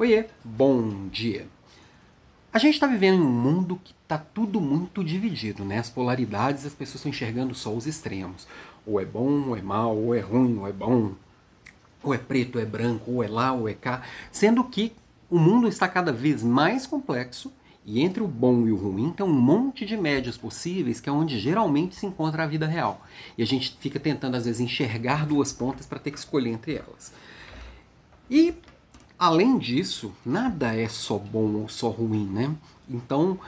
Oiê, bom dia. A gente está vivendo em um mundo que está tudo muito dividido, né? As polaridades, as pessoas estão enxergando só os extremos. Ou é bom, ou é mal, ou é ruim, ou é bom, ou é preto, ou é branco, ou é lá, ou é cá. Sendo que o mundo está cada vez mais complexo e entre o bom e o ruim tem um monte de médios possíveis que é onde geralmente se encontra a vida real. E a gente fica tentando às vezes enxergar duas pontas para ter que escolher entre elas. E Além disso, nada é só bom ou só ruim, né? Então,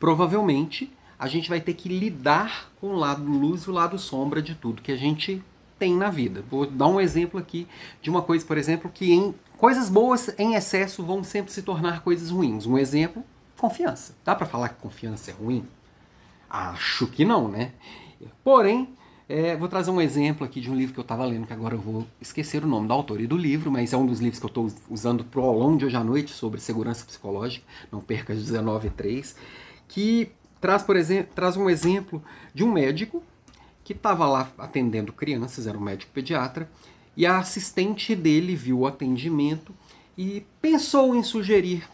provavelmente, a gente vai ter que lidar com o lado luz e o lado sombra de tudo que a gente tem na vida. Vou dar um exemplo aqui de uma coisa, por exemplo, que em coisas boas em excesso vão sempre se tornar coisas ruins. Um exemplo, confiança. Dá para falar que confiança é ruim? Acho que não, né? Porém, é, vou trazer um exemplo aqui de um livro que eu estava lendo, que agora eu vou esquecer o nome do autor e do livro, mas é um dos livros que eu estou usando para o aulão de hoje à noite sobre segurança psicológica, não perca 19.3, que traz, por exemplo, traz um exemplo de um médico que estava lá atendendo crianças, era um médico pediatra, e a assistente dele viu o atendimento e pensou em sugerir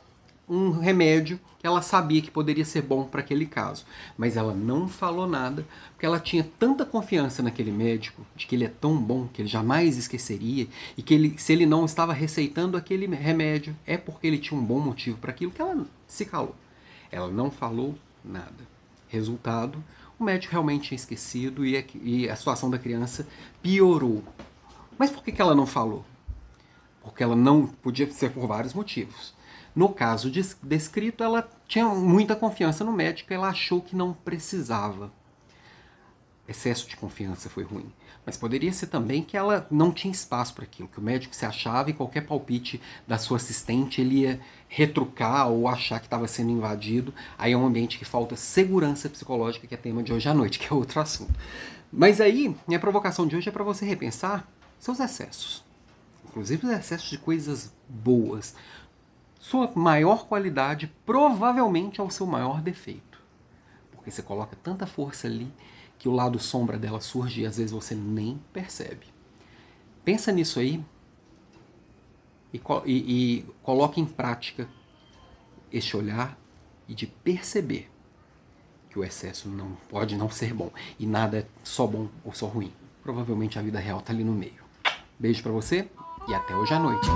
um remédio que ela sabia que poderia ser bom para aquele caso. Mas ela não falou nada, porque ela tinha tanta confiança naquele médico, de que ele é tão bom, que ele jamais esqueceria, e que ele, se ele não estava receitando aquele remédio, é porque ele tinha um bom motivo para aquilo, que ela se calou. Ela não falou nada. Resultado, o médico realmente tinha esquecido e a, e a situação da criança piorou. Mas por que, que ela não falou? Porque ela não podia ser por vários motivos. No caso descrito, ela tinha muita confiança no médico, ela achou que não precisava. Excesso de confiança foi ruim. Mas poderia ser também que ela não tinha espaço para aquilo, que o médico se achava e qualquer palpite da sua assistente ele ia retrucar ou achar que estava sendo invadido. Aí é um ambiente que falta segurança psicológica, que é tema de hoje à noite, que é outro assunto. Mas aí, minha provocação de hoje é para você repensar seus excessos. Inclusive os excessos de coisas boas sua maior qualidade provavelmente é o seu maior defeito. Porque você coloca tanta força ali que o lado sombra dela surge e às vezes você nem percebe. Pensa nisso aí e, e, e coloque em prática este olhar e de perceber que o excesso não pode não ser bom e nada é só bom ou só ruim. Provavelmente a vida real está ali no meio. Beijo para você e até hoje à noite.